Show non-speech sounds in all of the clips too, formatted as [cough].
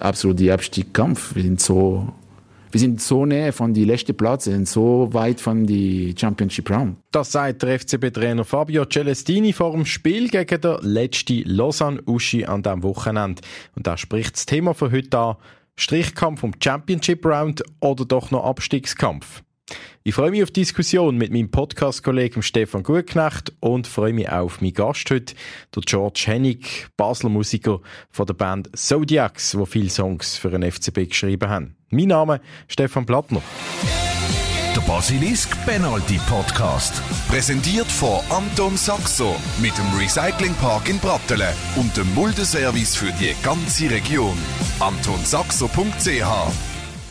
absolut die Abstiegskampf. Wir sind so, wir sind so näher von die letzten Platz, sind so weit von die Championship Round. Das sagt der FCB-Trainer Fabio Celestini vor dem Spiel gegen den letzten Lausanne Uschi an diesem Wochenende. Und da spricht das Thema von heute an. Strichkampf um Championship Round oder doch noch Abstiegskampf? Ich freue mich auf die Diskussion mit meinem Podcast-Kollegen Stefan Gutknecht und freue mich auch auf meinen Gast heute, der George Hennig, Basler Musiker von der Band Zodiacs, wo viele Songs für den FCB geschrieben haben. Mein Name ist Stefan Plattner. Der Basilisk Penalty Podcast. Präsentiert von Anton Saxo mit dem Recyclingpark in Brattelen und dem Muldeservice für die ganze Region. AntonSaxo.ch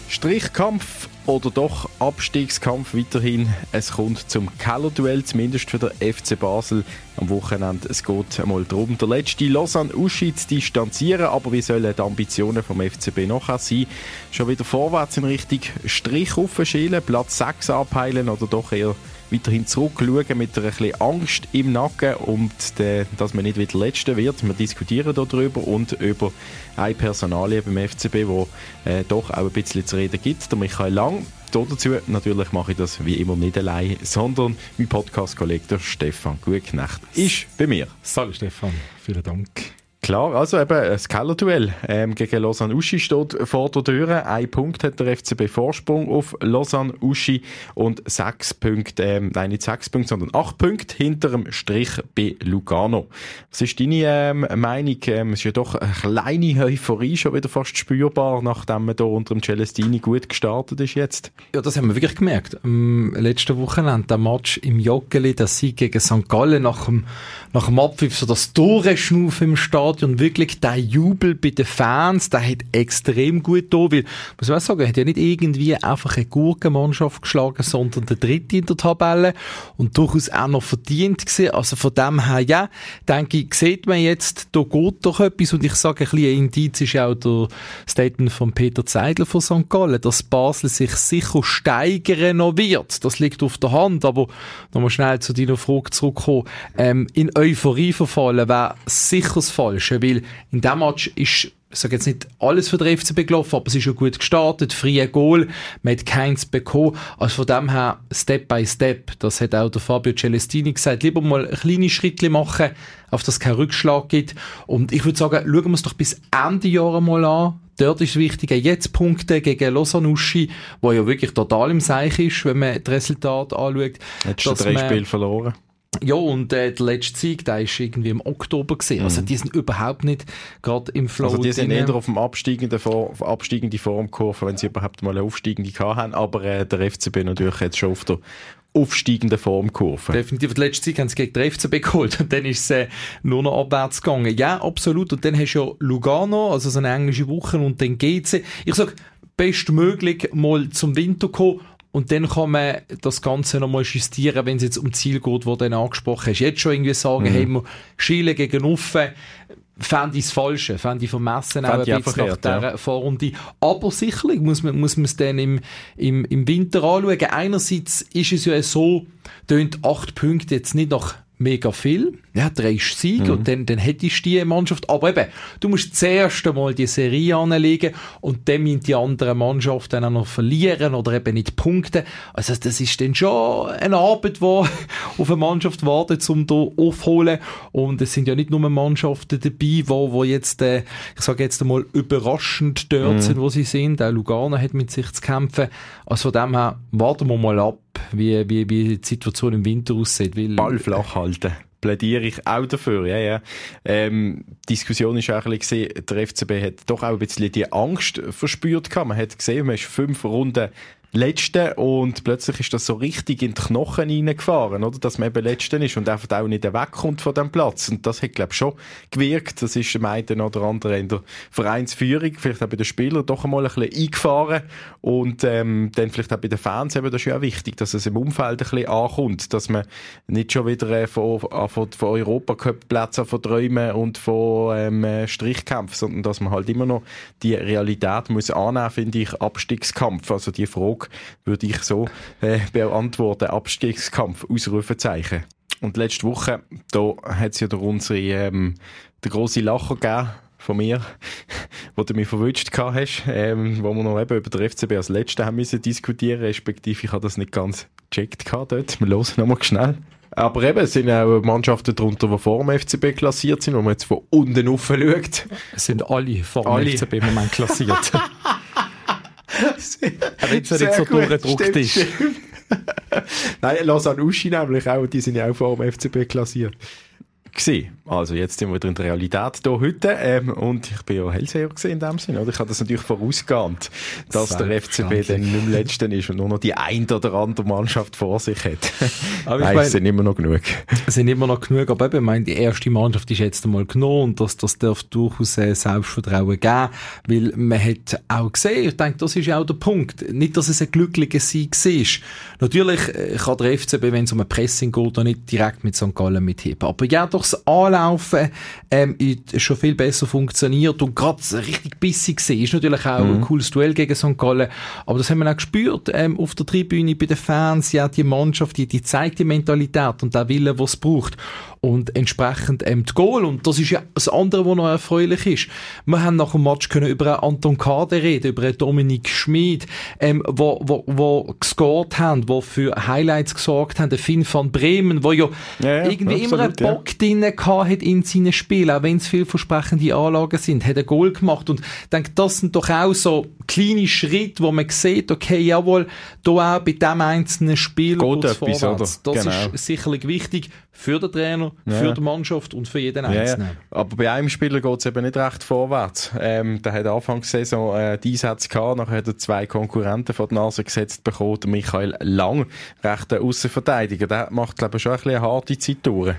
Strichkampf oder doch Abstiegskampf weiterhin. Es kommt zum Keller-Duell, zumindest für den FC Basel am Wochenende. Es geht einmal darum, der letzte Lausanne Uschi zu distanzieren, aber wie sollen die Ambitionen vom FCB noch sein? Schon wieder vorwärts in Richtung Strich aufschielen, Platz 6 abheilen oder doch eher weiterhin zurückschauen mit ein bisschen Angst im Nacken und de, dass man nicht wieder Letzte wird. Wir diskutieren darüber und über eine Personalie beim FCB, wo äh, doch auch ein bisschen zu reden gibt. Der Michael Lang. Dazu natürlich mache ich das wie immer nicht allein, sondern mein Podcast-Kollege Stefan Gutknecht ist bei mir. Salut Stefan, vielen Dank. Klar, also eben das Keller-Duell ähm, gegen Lausanne Uschi steht vor der Tür. Ein Punkt hat der FCB Vorsprung auf Lausanne Uschi und sechs Punkte, ähm, nein nicht sechs Punkte, sondern acht Punkte hinter dem Strich bei Lugano. Was ist deine ähm, Meinung? Ähm, es ist ja doch eine kleine Euphorie schon wieder fast spürbar, nachdem man da unter dem Celestini gut gestartet ist jetzt. Ja, das haben wir wirklich gemerkt. Am letzten Wochenende, der Match im Joggeli, der Sieg gegen St. Gallen nach dem, nach dem Abpfiff, so das Tore-Schnuff im Stadion Stadion wirklich der Jubel bei den Fans, der hat extrem gut da, weil, muss man sagen, er hat ja nicht irgendwie einfach eine Gurkenmannschaft geschlagen, sondern der Dritte in der Tabelle und durchaus auch noch verdient gewesen. Also von dem her, ja, denke ich, sieht man jetzt, da geht doch etwas und ich sage, ein bisschen ein Indiz ist auch der Statement von Peter Zeidler von St. Gallen, dass Basel sich sicher steigern noch wird. Das liegt auf der Hand, aber nochmal schnell zu deiner Frage zurückkommen. Ähm, in Euphorie verfallen wäre sicher das Falsche, weil in dem Match ist ich sage jetzt nicht alles für den FCB gelaufen, aber es ist schon gut gestartet, freie Goal, man hat keins bekommen, also von dem her Step by Step, das hat auch der Fabio Celestini gesagt, lieber mal kleine Schritte machen, auf das kein Rückschlag gibt und ich würde sagen, schauen wir es doch bis Ende Jahr mal an, Dort ist wichtig, jetzt Punkte gegen Losanuschi, wo ja wirklich total im Seich ist, wenn man das Resultat anschaut. Hat schon drei Spiele verloren. Ja, und äh, der letzte Sieg, der ist irgendwie im Oktober gesehen. Also, mhm. die sind überhaupt nicht gerade im Flow. Also, die sind eher auf dem absteigenden Form, absteigende Formkurve, wenn sie überhaupt mal eine aufsteigende haben. Aber äh, der FCB natürlich jetzt schon auf der aufsteigenden Formkurve. Definitiv. Die letzte Zeit haben sie gegen den FCB [laughs] geholt und dann ist es äh, nur noch abwärts gegangen. Ja, absolut. Und dann hast du ja Lugano, also so eine englische Woche und dann GC. Ich sag, bestmöglich mal zum Winter kommen und dann kann man das Ganze nochmal justieren, wenn es jetzt um Ziel geht, wo dann angesprochen hast. Jetzt schon irgendwie sagen, mhm. hey, wir schielen gegen Uffen, fände ich das Falsche, fände ich vermessen auch ein bisschen nach dieser ja. Vorrunde. Aber sicherlich muss man, muss man es dann im, im, im Winter anschauen. Einerseits ist es ja so, tönt acht Punkte jetzt nicht nach mega viel. Ja, drei Siege mhm. und dann, dann hättest du die Mannschaft. Aber eben, du musst zuerst einmal die Serie anlegen und dann müssen die anderen Mannschaften auch noch verlieren oder eben nicht punkten. Also das ist dann schon eine Arbeit, die [laughs] auf eine Mannschaft wartet, um da aufzuholen. Und es sind ja nicht nur Mannschaften dabei, wo, wo jetzt, äh, ich sage jetzt einmal, überraschend dort mhm. sind, wo sie sind. Auch Lugano hat mit sich zu kämpfen. Also von dem her, warten wir mal ab, wie, wie, wie die Situation im Winter aussieht. Weil, Ball flach halten plädiere ich auch dafür, ja, ja. Ähm, Diskussion ist auch ein bisschen der FCB hat doch auch ein bisschen die Angst verspürt gehabt. Man hat gesehen, man ist fünf Runden Letzte und plötzlich ist das so richtig in die Knochen reingefahren, oder? Dass man eben Letzte ist und einfach auch nicht wegkommt von dem Platz. Und das hat, glaube ich, schon gewirkt. Das ist dem einen oder anderen in der Vereinsführung, vielleicht auch bei den Spielern, doch einmal ein bisschen eingefahren. Und ähm, dann vielleicht auch bei den Fans eben, das ist ja auch wichtig, dass es im Umfeld ein bisschen ankommt, dass man nicht schon wieder äh, von, von, von Europacup-Plätzen von Träumen und von ähm, Strichkämpfen, sondern dass man halt immer noch die Realität muss annehmen, finde ich, Abstiegskampf. Also die Frage, Frage würde ich so äh, beantworten. Abstiegskampf, Ausrufezeichen. Und letzte Woche, da hat es ja der unsere, ähm, der grosse Lacher gegeben von mir, [laughs] wo du mich verwünscht hast, ähm, wo wir noch eben über den FCB als Letzten haben müssen diskutieren, respektive ich habe das nicht ganz gecheckt gehabt dort. Wir hören nochmal schnell. Aber eben, es sind auch Mannschaften darunter, die vor dem FCB klassiert sind, wo man jetzt von unten rauf schaut. Es sind alle vor dem Alle. FCB im Moment klassiert. [laughs] Aber jetzt so durchgedruckt stimmt, ist. stimmt. [laughs] Nein, Lausanne Uschi nämlich auch, die sind ja auch vor dem FCB klassiert. Gewesen. Also jetzt sind wir in der Realität hier heute ähm, und ich bin ja Hellseher in dem Sinne. Oder? Ich habe das natürlich vorausgeahnt, dass der FCB dann nicht im Letzten ist und nur noch die ein oder andere Mannschaft vor sich hat. [laughs] Aber ich Nein, meine- es sind immer noch genug. Es sind immer noch genug, aber eben, ich meine, die erste Mannschaft ist jetzt einmal genommen und das, das darf durchaus äh, Selbstvertrauen geben, weil man hat auch gesehen, ich denke, das ist ja auch der Punkt, nicht, dass es ein glücklicher Sieg war. Natürlich äh, kann der FCB, wenn es um ein Pressing geht, auch nicht direkt mit St. Gallen mitheben, aber ja, doch das Anlaufen ähm, schon viel besser funktioniert und gerade richtig bissig war, ist natürlich auch ein cooles Duell gegen St. Gallen, aber das haben wir auch gespürt ähm, auf der Tribüne, bei den Fans, ja, die Mannschaft, die, die zeigt die Mentalität und der Wille, was es braucht. Und entsprechend ähm, die Goal. Und das ist ja das andere, was noch erfreulich ist. Wir haben nach dem Match können über einen Anton Kade reden, über einen Dominik Schmid, ähm, wo, wo, wo gescored haben, wo für Highlights gesorgt haben, der Finn van Bremen, wo ja, Ja, ja, irgendwie immer einen absolut, ja. Bock drin hat in seinen Spielen, auch wenn es vielversprechende Anlagen sind, hat ein Goal gemacht. Und ich denke, das sind doch auch so kleine Schritte, wo man sieht, okay, jawohl, da auch bei dem einzelnen Spiel Geht etwas, vorwärts. oder? Das Genau. ist sicherlich wichtig für den Trainer, Ja. für die Mannschaft und für jeden Ja, ja. Einzelnen. Aber bei einem Spieler geht es eben nicht recht vorwärts. Ähm, der hat Anfangssaison äh, die Einsätze gehabt, nachher hat er zwei Konkurrenten vor die Nase gesetzt bekommen, der Michael Lang, rechter Außenverteidiger. Der macht, glaube ich, schon ein bisschen eine harte Zeit durch.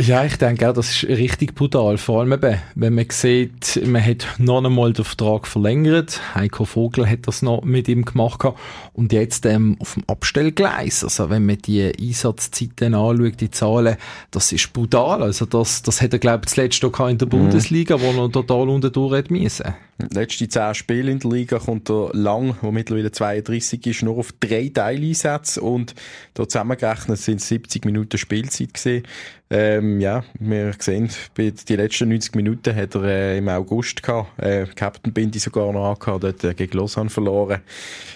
Ja, ich denke auch, das ist richtig brutal. Vor allem eben, wenn man sieht, man hat noch einmal den Vertrag verlängert. Heiko Vogel hat das noch mit ihm gemacht. gehabt. Und jetzt ähm, auf dem Abstellgleis. Also wenn man die Einsatzzeiten anschaut, die Zahlen, das ist brutal. Also das, das hat er, glaube ich, zuletzt auch gehabt in der Bundesliga, wo er total unten durch hat müssen. Letzte zehn Spiele in der Liga kommt der Lang, der mittlerweile 32 ist, nur auf drei Teileinsätze und da zusammengerechnet sind es 70 Minuten Spielzeit gesehen. Ähm, ja, wir sehen, die letzten 90 Minuten hat er äh, im August gehabt, äh, Captain Bindi sogar noch angehabt, dort äh, gegen Lausanne verloren.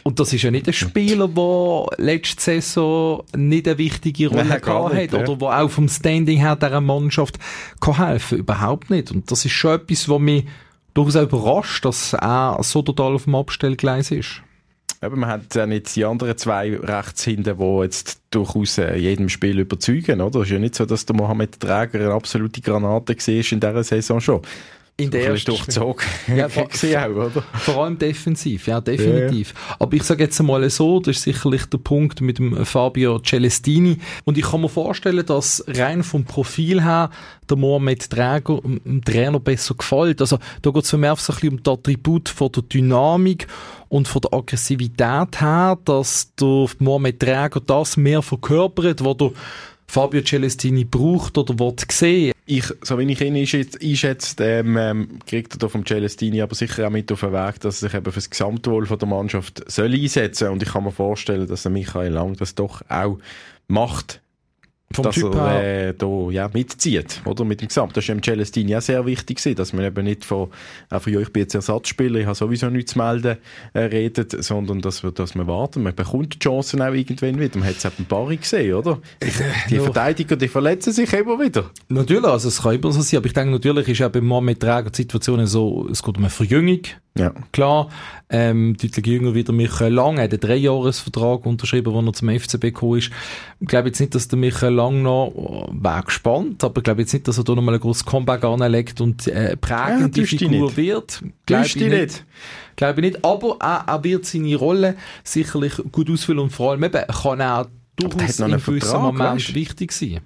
Und das ist ja nicht ein Spieler, der letzte Saison nicht eine wichtige Rolle Nein, gehabt nicht, hat ja. oder der auch vom Standing her dieser Mannschaft kann helfen Überhaupt nicht. Und das ist schon etwas, was mich durchaus überrascht, dass er so total auf dem Abstellgleis ist. Eben, man hat dann jetzt die anderen zwei rechts hinten, die jetzt durchaus äh, jedem Spiel überzeugen, oder? Es ist ja nicht so, dass der Mohamed Träger eine absolute Granate war in dieser Saison schon. In der ersten durchzogen. Ja, Gesehen auch, oder? Vor allem defensiv, ja, definitiv. Aber ich sage jetzt einmal so, das ist sicherlich der Punkt mit dem Fabio Celestini. Und ich kann mir vorstellen, dass rein vom Profil her der Mohamed Träger dem dem Trainer besser gefällt. Also da geht es für mich einfach so ein bisschen um das Attribut von der Dynamik und von der Aggressivität her, dass der Mohamed Träger das mehr verkörpert, was der Fabio Celestini braucht oder will sehen. Ich, so wie ich ihn einschätze, ähm, ähm, kriegt er da vom Celestini aber sicher auch mit auf den Weg, dass er sich eben für das Gesamtwohl von der Mannschaft soll einsetzen Und ich kann mir vorstellen, dass der Michael Lang das doch auch macht, Vom dass Typ er äh, da, ja, mitzieht, oder? Mit dem Gesamt. Das ist dem Celestini auch sehr wichtig gewesen, dass man eben nicht von, auch von, ja, ich bin jetzt Ersatzspieler, ich habe sowieso nichts zu melden, äh, redet, sondern dass, wir, dass man warten. Man bekommt die Chancen auch irgendwann wieder. Man hat es auch beim Barry gesehen, oder? Ich, die Ja. Verteidiger, die verletzen sich immer wieder. Natürlich, also es kann immer so sein, aber ich denke, natürlich ist auch beim Mohamed Träger die Situation so, es geht um eine Verjüngung, Ja. klar, ähm, deutlich jünger wieder Michael Lang, er hat einen Dreijahresvertrag unterschrieben, als er zum FCB gekommen ist. Ich glaube jetzt nicht, dass der Michael Lang noch oh, wäre gespannt, aber ich glaube jetzt nicht, dass er da nochmal ein grosses Comeback anlegt und äh, prägende täusch dich Figur wird. Glaube ich nicht. nicht. Glaube ich nicht, aber er, er wird seine Rolle sicherlich gut ausfüllen und vor allem eben kann er durchaus in gewissen Moment weisst? wichtig sein.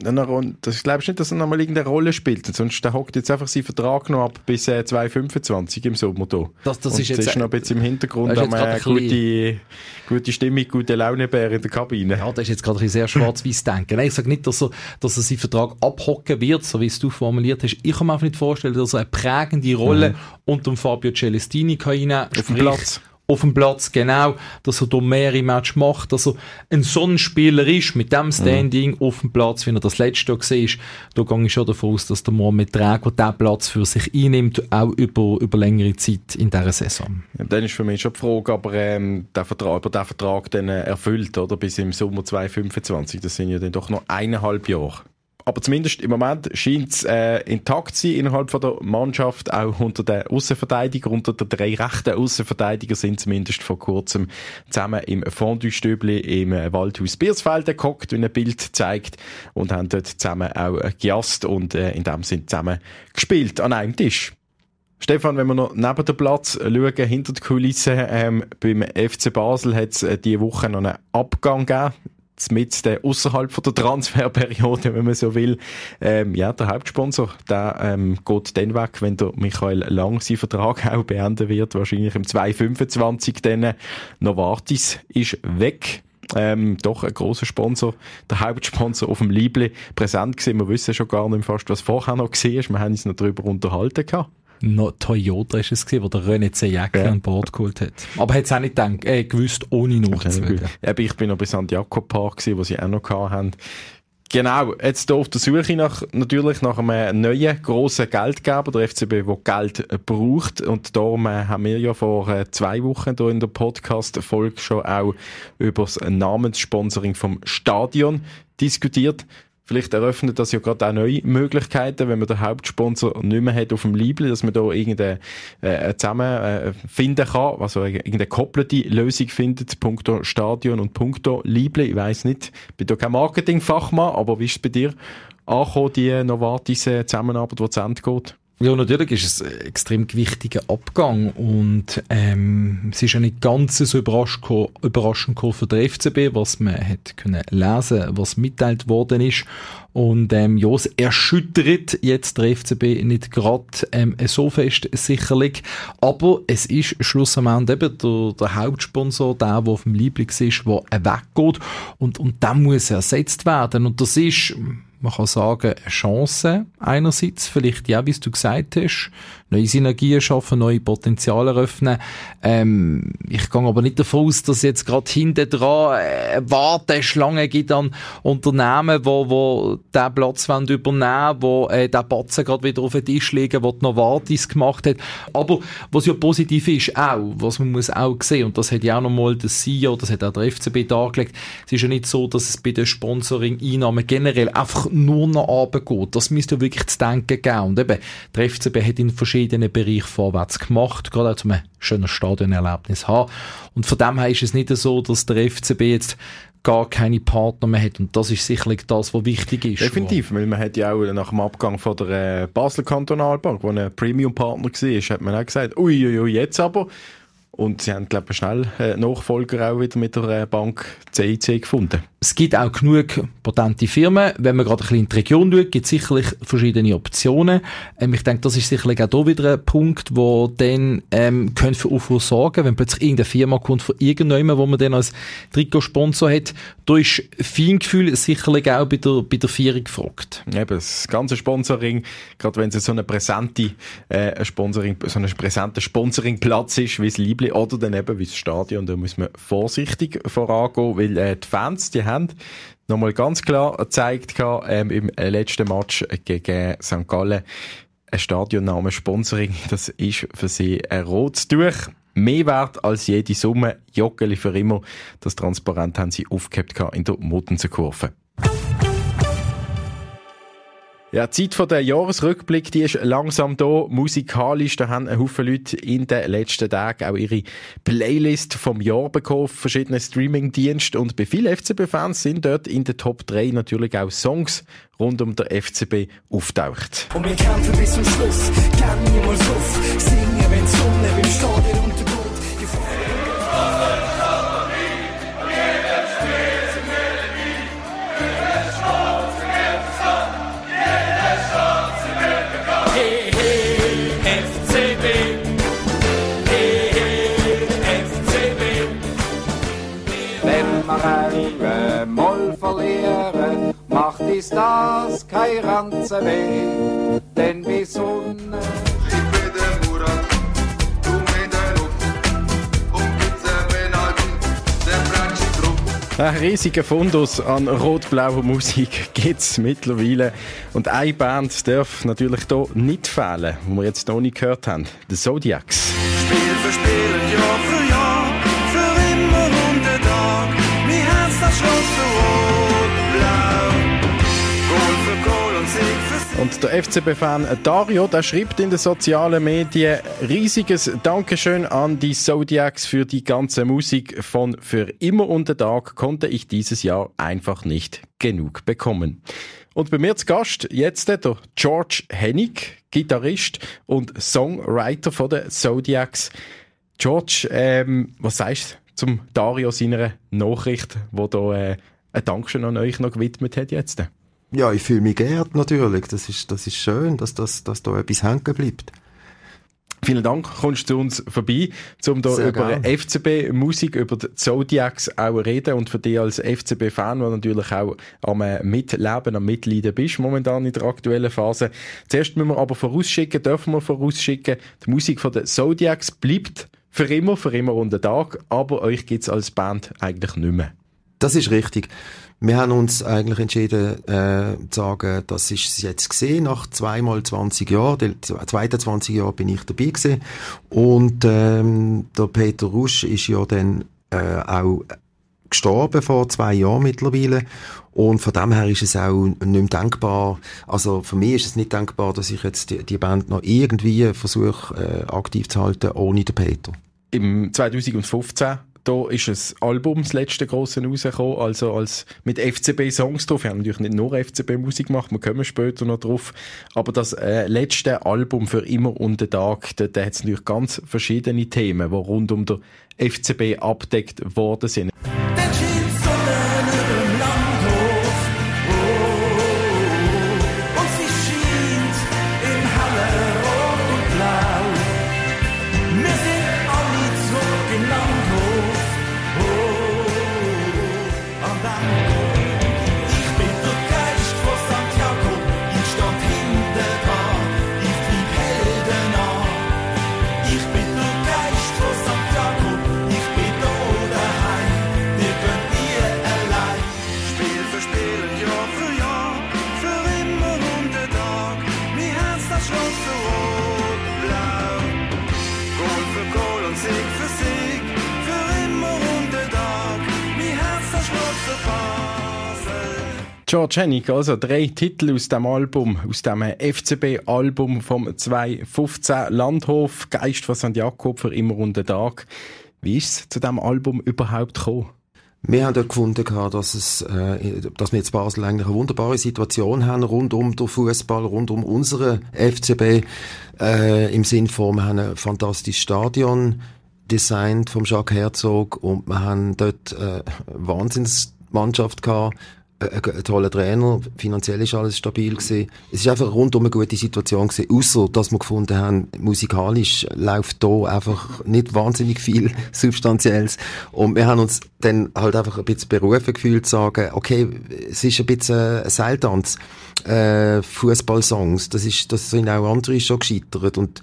Das glaubst du nicht, dass er nochmal irgendeine Rolle spielt? Sonst der hockt jetzt einfach seinen Vertrag noch ab bis äh, 2025 im Sommer da. Das, das Und ist jetzt, ist noch ein bisschen im Hintergrund am, äh, gute, gute Stimmung, gute Launebär in der Kabine. Ja, das ist jetzt gerade ein sehr schwarz-weiß denken. Nein, ich sage nicht, dass er, dass er seinen Vertrag abhocken wird, so wie es du formuliert hast. Ich kann mir einfach nicht vorstellen, dass er eine prägende Rolle unter dem Fabio Celestini kann reinnehmen Auf dem Platz. Auf dem Platz, genau, dass er da mehrere Matches macht, dass er ein Sonnenspieler ist, mit dem Standing mhm. auf dem Platz, wie er das letzte Jahr gesehen ist, da gehe ich schon davon aus, dass der Mohamed Drago diesen Platz für sich einnimmt, auch über, über längere Zeit in dieser Saison. Ja, dann ist für mich schon die Frage, aber ähm, der Vertrag, ob er den Vertrag dann äh, erfüllt, oder, bis im Sommer 2025, das sind ja dann doch noch eineinhalb Jahre. Aber zumindest im Moment scheint es äh, intakt zu sein innerhalb von der Mannschaft, auch unter den Außenverteidigern, unter den drei rechten Außenverteidiger sind zumindest vor kurzem zusammen im Fondue-Stübli im Waldhaus Biersfeld gehockt, wie ein Bild zeigt, und haben dort zusammen auch gejast und äh, in dem Sinn zusammen gespielt an einem Tisch. Stefan, wenn wir noch neben dem Platz schauen, hinter den Kulissen, ähm, beim FC Basel hat es äh, diese Woche noch einen Abgang gegeben mit der außerhalb der Transferperiode, [laughs] wenn man so will. Ähm, ja, der Hauptsponsor, der ähm, geht dann weg, wenn der Michael Lang seinen Vertrag auch beenden wird, wahrscheinlich im 2025 dann. Novartis ist weg. Ähm, doch ein großer Sponsor, der Hauptsponsor auf dem Liebli präsent gewesen. Wir wissen schon gar nicht fast, was vorher noch war. Wir haben uns noch darüber unterhalten gehabt no, Toyota ist es gewesen, wo der René Zejacki ja. an Bord geholt hat. Aber hat es auch nicht gedacht, äh, gewusst, ohne nachzuwählen. Okay, ich bin noch bei Santiago Park gewesen, wo sie auch noch hatten. Genau, jetzt hier auf der Suche nach, natürlich nach einem neuen, grossen Geldgeber, der FCB, der Geld braucht. Und darum äh, haben wir ja vor äh, zwei Wochen hier in der Podcast-Folge schon auch über das Namenssponsoring vom Stadion diskutiert. Vielleicht eröffnet das ja gerade auch neue Möglichkeiten, wenn man den Hauptsponsor nicht mehr hat auf dem Libel, dass man da irgendeine äh, zusammen äh, kann, also irgendeine koppelte Lösung findet, punkto Stadion und punkto Libel. Ich weiß nicht, ich bin da kein Marketingfachmann, aber wie ist es bei dir angekommen, die Novartis äh, die zu Ende geht? Ja, natürlich ist es ein extrem wichtiger Abgang und ähm, es ist ja nicht ganz so überraschend, überraschend für den FCB, was man hat können lesen, was mitteilt worden ist. Und ähm, ja, es erschüttert jetzt der FCB nicht gerade ähm, so fest sicherlich, aber es ist schlussendlich eben der, der Hauptsponsor, der, der auf dem Lieblings ist, der weggeht. Und, und der muss ersetzt werden. Und das ist man kann sagen, eine Chance einerseits, vielleicht ja, wie du gesagt hast, neue Synergien schaffen, neue Potenziale eröffnen. Ähm, ich gehe aber nicht davon aus, dass jetzt gerade hinten dran äh, Warteschlange gibt an Unternehmen, wo, wo den Platz wollen übernehmen wo äh, den Batzen gerade wieder auf den Tisch legen, wo die Novartis gemacht hat. Aber was ja positiv ist, auch, was man muss auch sehen, und das hat ja auch nochmal der CEO, das hat auch der FCB dargelegt, es ist ja nicht so, dass es bei den Sponsoring-Einnahmen generell einfach nur noch runtergeht. Das müsste ja wirklich zu denken geben. Und eben, der FCB hat in verschiedenen Bereichen vorwärts gemacht, gerade auch um ein schönes Stadionerlebnis haben. Und von dem her ist es nicht so, dass der FCB jetzt gar keine Partner mehr hat. Und das ist sicherlich das, was wichtig ist. Definitiv, weil man hat ja auch nach dem Abgang von der äh, Basel Kantonalbank, wo ein Premium-Partner war, hat man auch gesagt, uiuiui, ui, jetzt aber und sie haben, glaube ich, schnell äh, Nachfolger auch wieder mit der äh, Bank CIC gefunden. Es gibt auch genug potente Firmen. Wenn man gerade ein bisschen in die Region schaut, gibt es sicherlich verschiedene Optionen. Ähm, ich denke, das ist sicherlich auch hier wieder ein Punkt, wo dann ähm, könnte für Aufruhr sorgen, wenn plötzlich irgendeine Firma kommt von irgendjemandem, wo man dann als Trikotsponsor hat. Da ist Feingefühl sicherlich auch bei der, bei der Vierung gefragt. Eben, das ganze Sponsoring, gerade wenn es so eine präsente äh, Sponsoring, so ein präsenter Sponsoringplatz ist, wie es Liebling oder dann eben wie das Stadion, da muss man vorsichtig vorangehen, weil äh, die Fans, die haben nochmal ganz klar gezeigt ähm, im letzten Match gegen St. Gallen, ein Stadionname Sponsoring, [laughs] das ist für sie ein rotes Tuch. Mehr wert als jede Summe. Joggeli für immer. Das Transparent haben sie aufgehabt in der Muttenserkurve. Ja, die Zeit von der Jahresrückblick, die ist langsam da, musikalisch. Da haben ein Haufen Leute in den letzten Tagen auch ihre Playlist vom Jahr bekommen, verschiedene Streaming-Dienste. Und bei vielen FCB-Fans sind dort in den Top 3 natürlich auch Songs rund um der FCB auftaucht. Und wir kämpfen bis zum Schluss, gern niemals auf, singen, wenn die Sonne beim Stadion macht ist das kein Ranze weh, denn wie Sonne. Ein riesiger Fundus an rot-blauer Musik gibt es mittlerweile. Und eine Band darf natürlich hier nicht fehlen, die wir jetzt noch nicht gehört haben: The Zodiacs. Und der FCB-Fan Dario, der schreibt in den sozialen Medien riesiges Dankeschön an die Zodiacs für die ganze Musik von Für immer und den Tag konnte ich dieses Jahr einfach nicht genug bekommen. Und bei mir zu Gast jetzt der George Hennig, Gitarrist und Songwriter von den Zodiacs. George, ähm, was sagst du zum Dario seiner Nachricht, wo da äh, ein Dankeschön an euch noch gewidmet hat jetzt? Ja, ich fühle mich geehrt natürlich. Das ist, das ist schön, dass, dass, dass da etwas hängen bleibt. Vielen Dank, kommst du zu uns vorbei, um da Sehr über. FCB-Musik, über die Zodiacs auch reden und für dich als FCB-Fan, der natürlich auch am äh, Mitleben, am Mitleiden bist, momentan in der aktuellen Phase. Zuerst müssen wir aber vorausschicken, dürfen wir vorausschicken, die Musik von den Zodiacs bleibt für immer, für immer und den Tag, aber euch gibt's als Band eigentlich nicht mehr. Das ist richtig. Wir haben uns eigentlich entschieden, äh, zu sagen, das ist es jetzt gesehen, nach zweimal 20 Jahren, die zweiten 20 Jahre bin ich dabei gewesen. Und, ähm, der Peter Rusch ist ja dann, äh, auch gestorben vor zwei Jahren mittlerweile. Und von dem her ist es auch nicht mehr denkbar, also für mich ist es nicht denkbar, dass ich jetzt die, die Band noch irgendwie versuche, äh, aktiv zu halten, ohne den Peter. Im 2015 da ist ein Album, das letzte grosse rausgekommen, also als mit FCB-Songs drauf. Wir haben natürlich nicht nur FCB-Musik gemacht, wir kommen später noch drauf. Aber das äh, letzte Album für immer und den Tag, da, da hat es natürlich ganz verschiedene Themen, die rund um den FCB abdeckt worden sind. George Hennig, also drei Titel aus dem Album, aus dem FCB-Album vom 2015 Landhof, Geist von St. Jakob für immer und den Tag. Wie ist es zu diesem Album überhaupt gekommen? Wir haben dort gefunden, dass, es, äh, dass wir jetzt Basel eigentlich eine wunderbare Situation haben, rund um den Fußball, rund um unsere FCB, äh, im Sinn von, wir haben ein fantastisches Stadion designt vom Jacques Herzog und wir haben dort äh, Wahnsinnsmannschaft gehabt, ein toller Trainer, finanziell ist alles stabil gewesen. Es ist einfach rundum eine gute Situation gewesen, außer dass wir gefunden haben, musikalisch läuft da einfach nicht wahnsinnig viel [laughs] Substanzielles. Und wir haben uns dann halt einfach ein bisschen berufen gefühlt zu sagen, okay, es ist ein bisschen ein Seiltanz, äh, Fußballsongs, das ist, das sind auch andere schon gescheitert und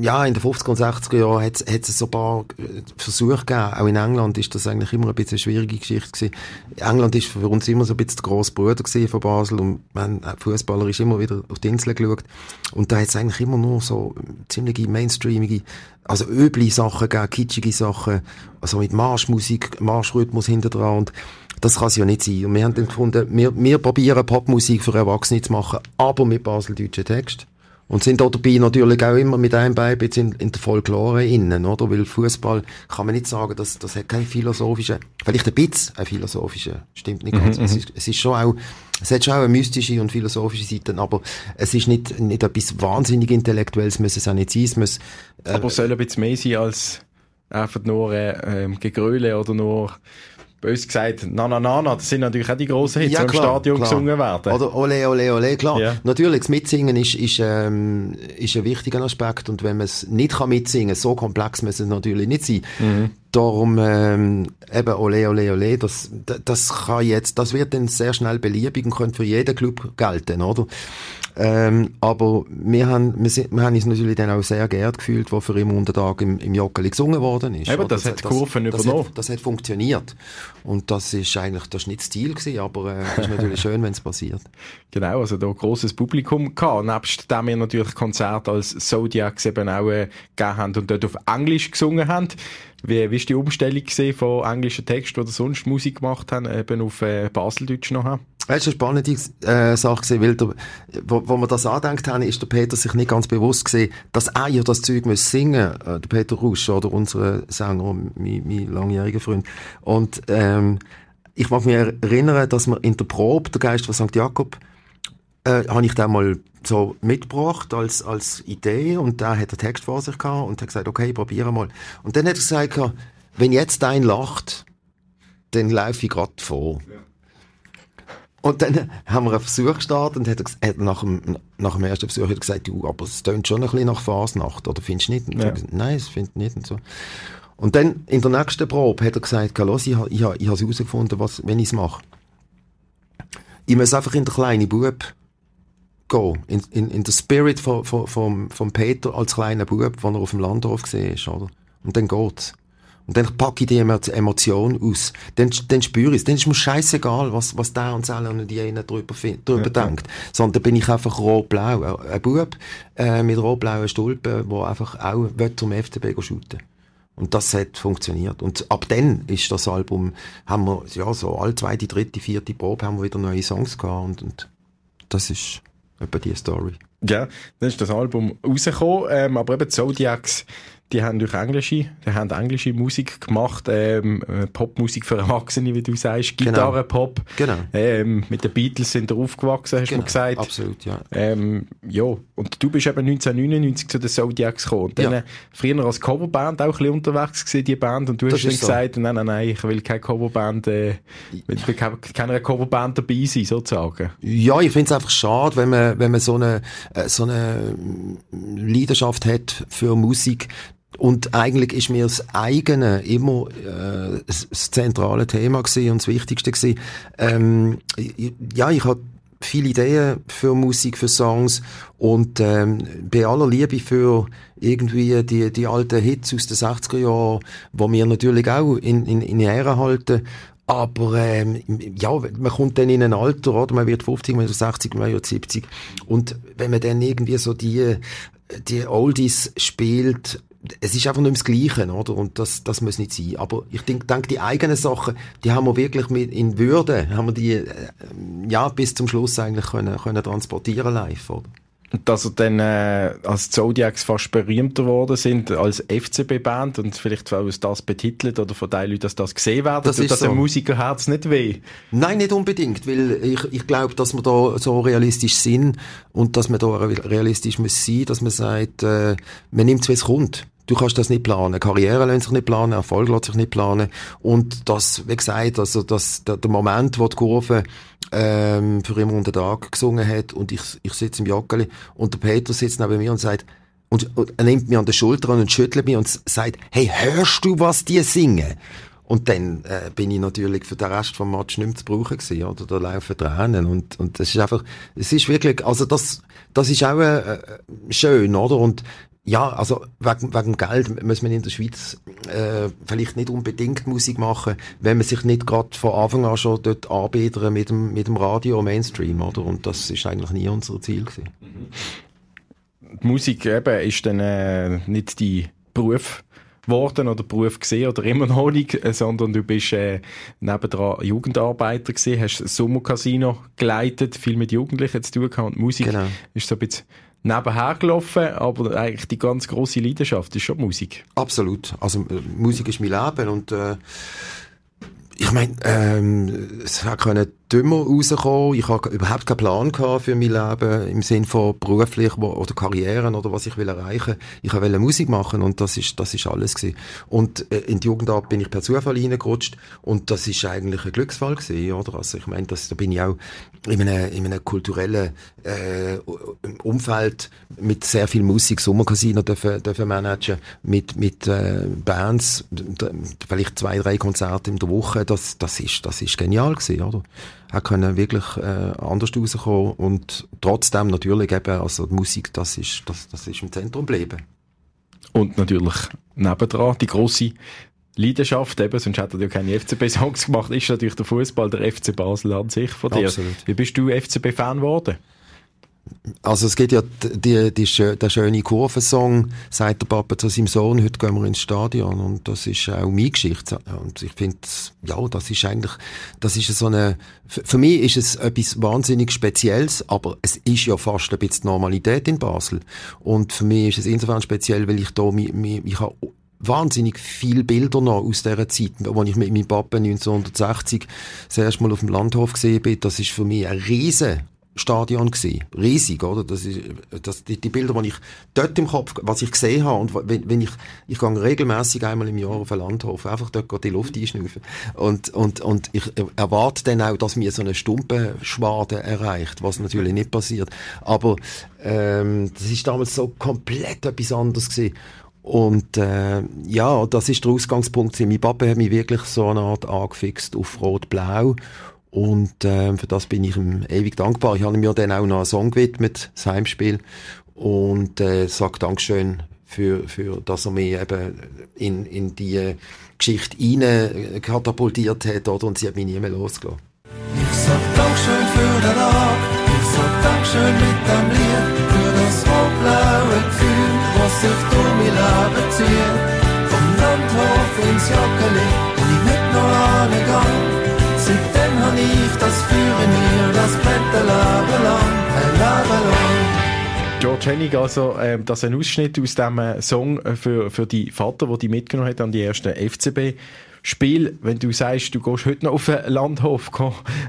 ja, in den 50er und 60er Jahren hat es so ein paar äh, Versuche gegeben. Auch in England ist das eigentlich immer ein bisschen eine schwierige Geschichte gewesen. England ist für uns immer so ein bisschen der grosse Bruder von Basel und man, Fußballer ist immer wieder auf die Insel geschaut. Und da hat es eigentlich immer nur so ziemliche mainstreamige, also üble Sachen gegeben, kitschige Sachen, also mit Marschmusik, Marschrhythmus hinter dran und das kann es ja nicht sein. Und wir haben dann gefunden, wir, wir probieren Popmusik für Erwachsene zu machen, aber mit baseldeutschen Text. Und sind da dabei natürlich auch immer mit einem Bein jetzt in, in der Folklore innen, oder? Weil Fußball kann man nicht sagen, dass das hat keinen philosophischen, vielleicht ein bisschen ein philosophischer, stimmt nicht ganz. es, ist, es ist schon auch, es hat schon auch eine mystische und philosophische Seite, aber es ist nicht, nicht etwas wahnsinnig Intellektuelles, muss es auch nicht sein, es muss, äh, Aber soll ein bisschen mehr sein als einfach nur äh, ähm, Gegröle oder nur bös gesagt, na na na na, das sind natürlich auch die grossen Hits, die im Stadion klar. gesungen werden. Oder ole, ole, ole, klar. Ja. Natürlich, das Mitsingen ist, ist, ähm, ist ein wichtiger Aspekt und wenn man es nicht kann mitsingen, so komplex muss es natürlich nicht sein. Mhm. Darum, ähm, eben ole, ole, ole, das, das kann jetzt, das wird dann sehr schnell beliebig und könnte für jeden Club gelten, oder? Ähm, aber wir haben, wir, sind, wir haben uns natürlich dann auch sehr geehrt gefühlt, wo für immer unter Tag im, im Joggeli gesungen worden ist. Eben, Oder? das hat die Kurven das, übernommen. hat, das hat funktioniert. Und das ist eigentlich, das ist nicht das Ziel gewesen, aber äh, es ist natürlich [laughs] schön, wenn es passiert. Genau, also da grosses Publikum gehabt. Nebst dem wir natürlich Konzerte als Zodiacs eben auch äh, gegeben haben und dort auf Englisch gesungen haben. Wie, wie ist die Umstellung gesehen von englischen Texten, oder sonst Musik gemacht haben, eben auf äh, Baseldeutsch noch haben? Das ist eine spannende äh, Sache gewesen, weil der, wo, wo wir das angedenkt haben, ist der Peter sich nicht ganz bewusst gewesen, dass er ja das Zeug muss singen, äh, der Peter Rusch, oder unser Sänger, mein, mein langjähriger Freund. Und ähm, ich mag mich erinnern, dass wir in der Probe, der Geist von St. Jakob, äh, habe ich den mal so mitgebracht als, als Idee und da hat den Text vor sich gehabt und hat gesagt, okay, probiere mal. Und dann hat er gesagt, wenn jetzt ein lacht, dann laufe ich gerade vor. Und dann haben wir einen Versuch gestartet und hat er, hat nach, dem, nach dem ersten Versuch hat er gesagt, du, aber es tönt schon ein bisschen nach Fasnacht, oder findest du nicht? Ja. gesagt, Nein, es findet nicht und so. Und dann in der nächsten Probe hat er gesagt, los, ich, ich, ich habe herausgefunden, was, wenn ich es mache. Ich muss einfach in der kleine Bub gehen, in, in, in der Spirit von, von, vom, vom Peter als kleiner Bub, den er auf dem Landdorf gesehen ist, oder? Und dann geht's. Und dann packe ich die Emo- Emotion aus. Dann, dann spüre ich es. Dann ist mir scheißegal, was, was der und Seller und jene drüber, drüber denkt. Sondern bin ich einfach rot-blau. Ein Bub äh, mit rot-blauen Stulpen, der einfach auch zum FCB shooten und das hat funktioniert. Und ab dann ist das Album, haben wir, ja, so alle zweite, dritte, vierte Probe haben wir wieder neue Songs gehabt und, und das ist etwa die Story. Ja, dann ist das Album rausgekommen, ähm, aber eben die Zodiacs, die haben durch englische, die haben englische Musik gemacht, ähm, äh, Popmusik für Erwachsene, wie du sagst, Genau. Gitarre-Pop. Genau. Ähm, mit den Beatles sind ihr aufgewachsen, hast du mir gesagt. Absolut, ja. Ähm, ja, und du bist eben 1999 zu den Zodiacs gekommen. Und dann Ja. äh, früher als Coverband auch ein bisschen unterwegs gewesen, die Band. Und du Das hast dann so. gesagt, nein, nein, nein, ich will keine Coverband, äh, ich will keine, keine Coverband dabei sein, sozusagen. Ja, ich finde es einfach schade, wenn man, wenn man so eine, äh, so eine Leidenschaft hat für Musik. Und eigentlich ist mir das eigene immer äh, das zentrale Thema gewesen und das Wichtigste gewesen. Ähm, ja, ich habe viele Ideen für Musik, für Songs und ähm, bei aller Liebe für irgendwie die, die alten Hits aus den 60er Jahren, wo wir natürlich auch in, in, in Ehre halten, aber ähm, ja, man kommt dann in ein Alter, oder? Man wird 50, man wird 60, man wird 70. Und wenn man dann irgendwie so die, die Oldies spielt, es ist einfach nicht das Gleiche, oder? Und das, das muss nicht sein. Aber ich denke, denke, die eigenen Sachen, die haben wir wirklich mit, in Würde, haben wir die, äh, ja, bis zum Schluss eigentlich können, können transportieren live, oder? Und dass er dann äh, als Zodiacs fast berühmter geworden sind als FCB-Band und vielleicht weil es das betitelt oder von den Leuten, dass das gesehen werden, Das tut das so. dem Musikerherz nicht weh. Nein, nicht unbedingt, weil ich, ich glaube, dass wir da so realistisch sind und dass man da re- realistisch muss sein, dass man sagt, äh, man nimmt es, wie es kommt. Du kannst das nicht planen. Karriere lässt sich nicht planen, Erfolg lässt sich nicht planen. Und das, wie gesagt, also das, der, der Moment, wo die Kurve ähm, für immer unter Tag gesungen hat und ich, ich sitze im Joggeli und der Peter sitzt neben mir und sagt, und, und er nimmt mich an der Schulter und schüttelt mich und sagt, hey, hörst du, was die singen? Und dann äh, bin ich natürlich für den Rest vom Match nicht mehr zu brauchen gewesen, oder? Da laufen Tränen und, und das ist einfach, es ist wirklich, also das, das ist auch äh, schön, oder? Und ja, also wegen, wegen Geld muss man in der Schweiz äh, vielleicht nicht unbedingt Musik machen, wenn man sich nicht gerade von Anfang an schon dort anbietet mit dem, mit dem Radio Mainstream, oder? Und das ist eigentlich nie unser Ziel gewesen. Die Musik eben ist dann äh, nicht die Beruf geworden oder Beruf gesehen oder immer noch nicht, äh, sondern du bist äh, nebendran Jugendarbeiter gewesen, hast das Sommercasino geleitet, viel mit Jugendlichen zu tun gehabt und Musik Genau. ist so ein bisschen nebenher gelaufen, aber eigentlich die ganz große Leidenschaft ist schon Musik. Absolut. Also äh, Musik ist mein Leben und äh, ich meine, ähm, es hat können dümmer rauskommen. Ich habe überhaupt keinen Plan gehabt für mein Leben im Sinn von beruflich oder Karrieren oder was ich will erreichen. Ich wollte Musik machen und das ist das ist alles gewesen. Und äh, in die Jugendarbeit bin ich per Zufall reingerutscht und das ist eigentlich ein Glücksfall gewesen, oder? Also ich meine, das, da bin ich auch in einem, in einem kulturellen äh, Umfeld mit sehr viel Musik, Sommercasino dürfen, dürfen managen, mit, mit äh, Bands, vielleicht zwei, drei Konzerte in der Woche, das, das ist, das ist genial gewesen, oder? Hat können wirklich äh, anders rauskommen und trotzdem natürlich eben, also die Musik, das ist, das, das ist im Zentrum geblieben. Und natürlich nebendran die grosse Leidenschaft, eben, sonst hätte er ja keine FCB-Songs gemacht, ist natürlich der Fußball, der FC Basel an sich von dir. Absolut. Wie bist du FCB-Fan geworden? Also es gibt ja die, die, die, der schöne Kurvensong, sagt der Papa zu seinem Sohn, heute gehen wir ins Stadion. Und das ist auch meine Geschichte. Und ich finde, ja, das ist eigentlich, das ist so eine, für mich ist es etwas wahnsinnig Spezielles, aber es ist ja fast ein bisschen Normalität in Basel. Und für mich ist es insofern speziell, weil ich da, mi, mi, ich habe wahnsinnig viele Bilder noch aus dieser Zeit, wo ich mit meinem Papa 1960 das erste Mal auf dem Landhof gesehen bin, das ist für mich ein riesen Stadion gesehen, riesig, oder? Das ist, das, die, die Bilder, die ich dort im Kopf, was ich gesehen habe, und wenn, wenn ich, ich gehe regelmäßig einmal im Jahr auf den Landhof, einfach dort die Luft einschnüffeln. Und, und, und ich erwarte dann auch, dass mir so eine Stumpenschwade erreicht, was natürlich nicht passiert. Aber, ähm, das ist damals so komplett etwas anderes gewesen. Und äh, ja, das ist der Ausgangspunkt. gewesen. Mein Papa hat mich wirklich so eine Art angefixt auf Rot-Blau. Und äh, für das bin ich ihm ewig dankbar. Ich habe mir dann auch noch einen Song gewidmet, das Heimspiel. Und äh, sage Dankeschön für, für dass er mich eben in, in die Geschichte rein katapultiert hat. Oder? Und sie hat mich nie mehr losgelassen. Ich sag Dankeschön für den Tag, ich sag Dankeschön mit dem Lied, für das rot-blaue Gefühl, was sich durch mein Leben zieht. Vom Landhof ins Joggeli, und ich nicht noch angegangen. Hab ich das in mir, das brennt ein Leben lang, ein Leben lang. George Hennig, also, ähm, das ist ein Ausschnitt aus dem äh, Song für, für die Vater, der die mitgenommen hat an die ersten FCB-Spiel. Wenn du sagst, du gehst heute noch auf den Landhof,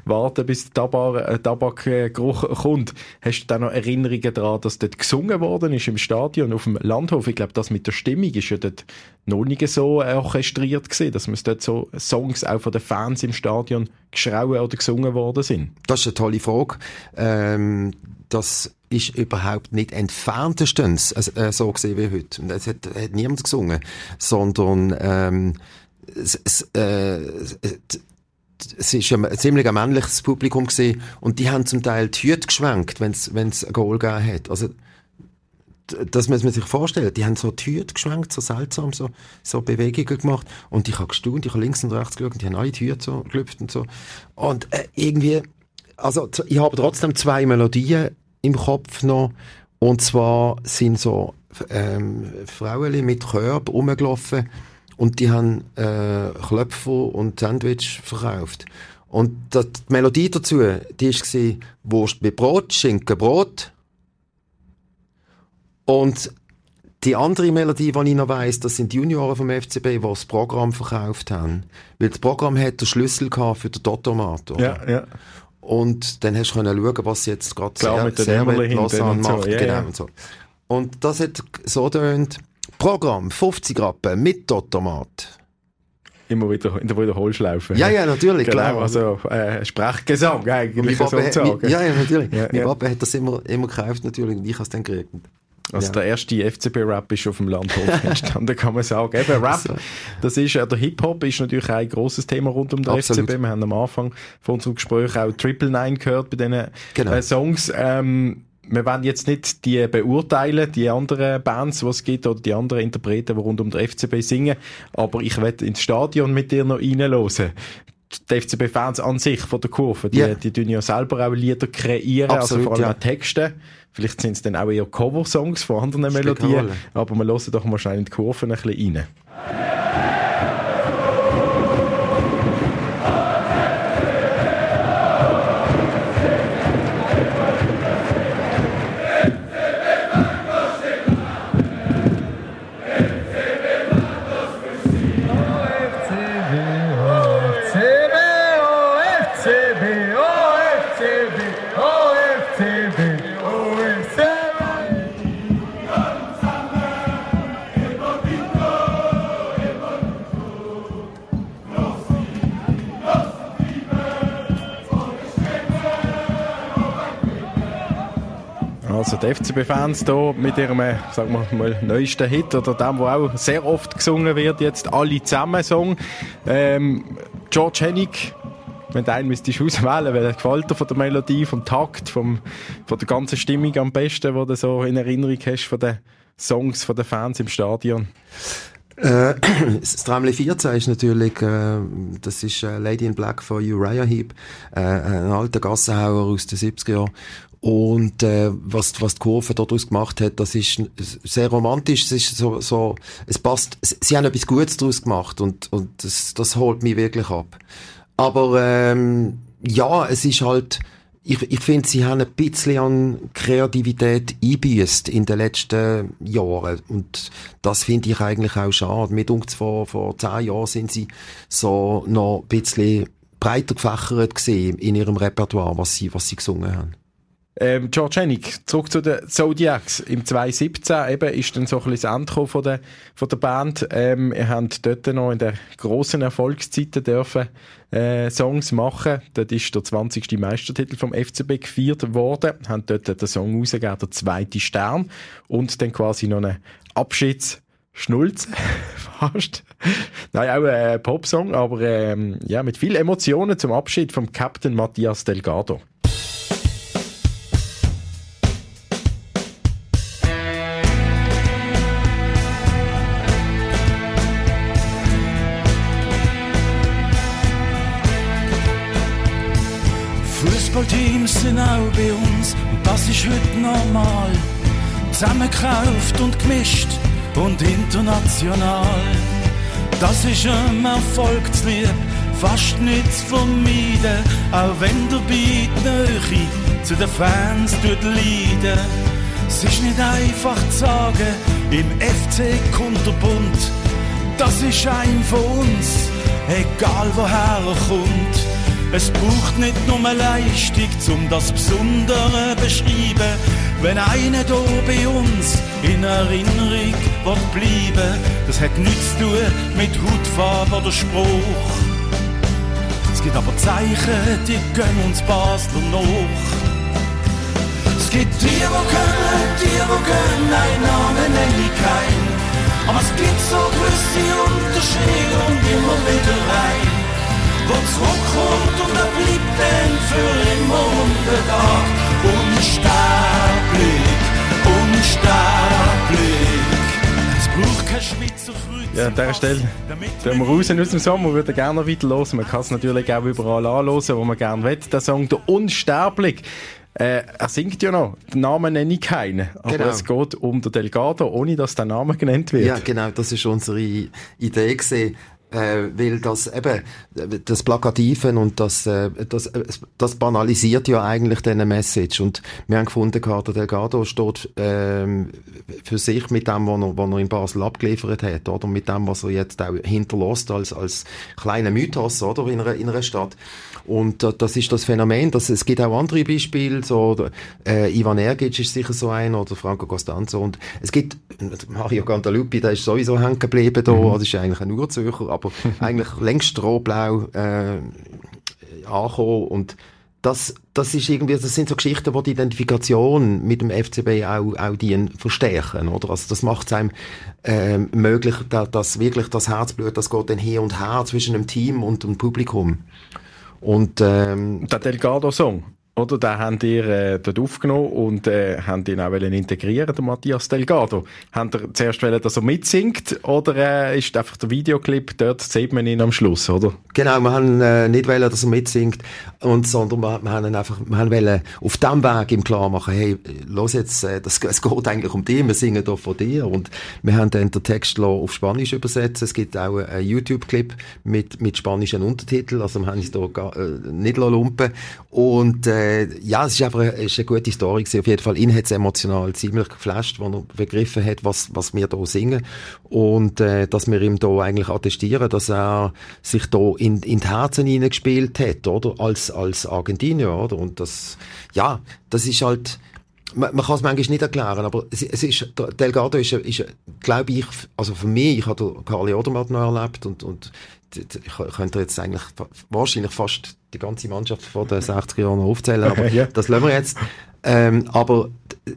warten, bis der Tabak, äh, Tabakgeruch kommt, hast du da noch Erinnerungen daran, dass dort gesungen worden ist im Stadion, auf dem Landhof? Ich glaube, das mit der Stimmung ist ja dort noch nicht so äh, orchestriert gewesen, dass man dort so Songs auch von den Fans im Stadion geschrauen oder gesungen worden sind. Das ist eine tolle Frage. Ähm, das ist überhaupt nicht entferntestens äh, so gesehen wie heute. Es hat, hat niemand gesungen, sondern ähm, es, es, äh, es, es ist ein ziemlich männliches Publikum gesehen und die haben zum Teil die Hüte geschwenkt, wenn es ein Goal gegeben hat. Also das muss man sich vorstellen. Die haben so die Hüte geschwenkt, so seltsam, so, so Bewegungen gemacht. Und ich habe gestaunt, ich habe links und rechts geschaut und die haben alle die Hüte so gelüpft und so. Und äh, irgendwie, also ich habe trotzdem zwei Melodien im Kopf noch. Und zwar sind so ähm, Frauen mit Körb rumgelaufen und die haben äh, Klöpfer und Sandwich verkauft. Und das, die Melodie dazu, die war Wurst mit Brot, Schinken, Brot. Und die andere Melodie, die ich noch weiss, das sind die Junioren vom FCB, die das Programm verkauft haben. Weil das Programm hat den Schlüssel gehabt für den Totomat. oder? ja. Und dann hast du können schauen, was jetzt gerade hinten Lausanne und so, macht. ja, genau, ja. Und, so. und das hat so tönt. Programm 50 Rappen mit Totomat. Immer wieder in der Wiederholschlaufe. Ja, ja, natürlich, Genau, klar. also äh, Sprechgesang eigentlich Papa hat, sozusagen. mein- ja, ja, natürlich. Ja, mein ja. Papa hat das immer, immer gekauft, natürlich, und ich habe es dann gekriegt. Also Ja. der erste FCB-Rap ist auf dem Landhof [laughs] entstanden, kann man sagen. Eben Rap, So. das ist, äh, der Hip-Hop ist natürlich ein grosses Thema rund um den Absolut. FCB. Wir haben am Anfang von unserem Gespräch auch Triple Nine gehört bei diesen Genau. äh, Songs. Ähm, wir wollen jetzt nicht die beurteilen, die anderen Bands, die es gibt, oder die anderen Interpreten, die rund um den FCB singen, aber ich werde ins Stadion mit dir noch reinhören. Die FCB-Fans an sich von der Kurve, die, Ja. die tun ja selber auch Lieder kreieren, also Absolut, vor allem ja. auch Texte. Vielleicht sind es dann auch eher Cover-Songs von anderen Melodien, aber wir hören doch mal schnell in die Kurven ein bisschen rein. Also die FCB-Fans hier mit ihrem, äh, sagen wir mal, neuesten Hit oder dem, der auch sehr oft gesungen wird, jetzt alle zusammen Song. Ähm, George Hennig, wenn du einen müsstest auswählen, welcher gefällt dir von der Melodie, vom Takt, vom, von der ganzen Stimmung am besten, die du so in Erinnerung hast von den Songs von den Fans im Stadion? Äh, [clears throat] das Träumle 14 ist natürlich, äh, das ist äh, Lady in Black von Uriah Heep, äh, ein alter Gassenhauer aus den 70er Jahren. Und äh, was, was die Kurve daraus gemacht hat, das ist sehr romantisch. Es ist so, so es passt. Sie haben etwas Gutes daraus gemacht und, und das, das holt mich wirklich ab. Aber ähm, ja, es ist halt. Ich, ich finde, sie haben ein bisschen an Kreativität eingebüßt in den letzten Jahren. Und das finde ich eigentlich auch schade. Mir dunkt vor, vor zehn Jahren sind sie so noch ein bisschen breiter gefächert gesehen in ihrem Repertoire, was sie, was sie gesungen haben. Ähm, George Hennig, zurück zu den Zodiacs. Im 2017 eben ist dann so ein bisschen das Ende von der, von der Band. Ähm, ihr habt dort noch in der grossen Erfolgszeiten dürfen äh, Songs machen. Dort ist der 20. Meistertitel vom FCB gefeiert worden. Haben dort den Song rausgegeben, der zweite Stern. Und dann quasi noch einen Abschiedsschnulz. [laughs] Fast. Nein, auch ein Popsong, aber ähm, ja, mit viel Emotionen zum Abschied vom Captain Matthias Delgado. Zusammengekauft und gemischt und international. Das ist ein Erfolg zu lieb, fast nicht zu vermeiden, auch wenn dabei die Nähe zu den Fans tut leiden. Es ist nicht einfach zu sagen, im FC Kunterbund, das ist ein von uns, egal woher er kommt. Es braucht nicht nur Leistung, um das Besondere beschreiben. Wenn einer da bei uns in Erinnerung wird bleiben, das hat nichts zu tun mit Hautfarbe oder Spruch. Es gibt aber Zeichen, die gehen uns Basler nach. Es gibt die, die können, die, die können, ein Name nenne ich keinen. Aber es gibt so gewisse Unterschiede und immer wieder an dieser Stelle gehen wir raus aus dem Sommer, würden gerne noch weiter hören. Man kann es natürlich auch überall anhören, wo man gerne will. Der Song «Der Unsterblich». Äh, er singt ja noch. Den Namen nenne ich keinen. Aber Genau. es geht um den Delgado, ohne dass der Name genannt wird. Ja, genau, das ist unsere Idee gesehen. Äh, weil das eben, das Plakativen und das, äh, das, äh, das banalisiert ja eigentlich diese Message. Und wir haben gefunden, der Delgado steht ähm, für sich mit dem, was er, was er in Basel abgeliefert hat, oder? Mit dem, was er jetzt auch hinterlässt als, als kleiner Mythos, oder? In einer, in einer Stadt. Und das ist das Phänomen, dass es gibt auch andere Beispiele, so äh, Ivan Ergic ist sicher so ein oder Franco Costanzo und es gibt Mario Gandalupi, der ist sowieso hängen geblieben da, das ist eigentlich ein Urzücher, aber [laughs] eigentlich längst strohblau äh, angekommen und das, das ist irgendwie, das sind so Geschichten, die die Identifikation mit dem FCB auch, auch die verstärken, oder? Also das macht es einem ähm, möglich, da, dass wirklich das Herzblut, das geht dann hier und her zwischen dem Team und dem Publikum. Und ähm, Der Delgado-Song, oder? Den habt ihr äh, dort aufgenommen und äh, habt ihn auch integrieren, der Matthias Delgado. Habt ihr zuerst wollen, dass er mitsingt oder äh, ist einfach der Videoclip, dort sieht man ihn am Schluss, oder? Genau, wir haben äh, nicht wollen, dass er mitsingt, und, sondern wir, wir haben einfach, wir haben wollen auf dem Weg ihm klar machen, hey, los jetzt, äh, das, es geht eigentlich um dich, wir singen hier von dir. Und wir haben dann den Text auf Spanisch übersetzt. Es gibt auch einen YouTube-Clip mit, mit spanischen Untertiteln, also wir haben da gar, äh, nicht lumpen Und äh, ja, es ist einfach eine, es ist eine gute Story gewesen. Auf jeden Fall, ihn hat es emotional ziemlich geflasht, als er begriffen hat, was, was wir da singen. Und äh, dass wir ihm da eigentlich attestieren, dass er sich da in, in die Herzen hineingespielt hat, oder? Als, als Argentinier, oder? Und das, ja, das ist halt, man, man kann es manchmal nicht erklären, aber es, es ist, Delgado ist, ist glaube ich, also für mich, ich habe den Carli Odermatt noch erlebt und, und ich könnte jetzt eigentlich wahrscheinlich fast die ganze Mannschaft vor den 60er Jahren aufzählen, [laughs] aber Ja. das lassen wir jetzt. Ähm, aber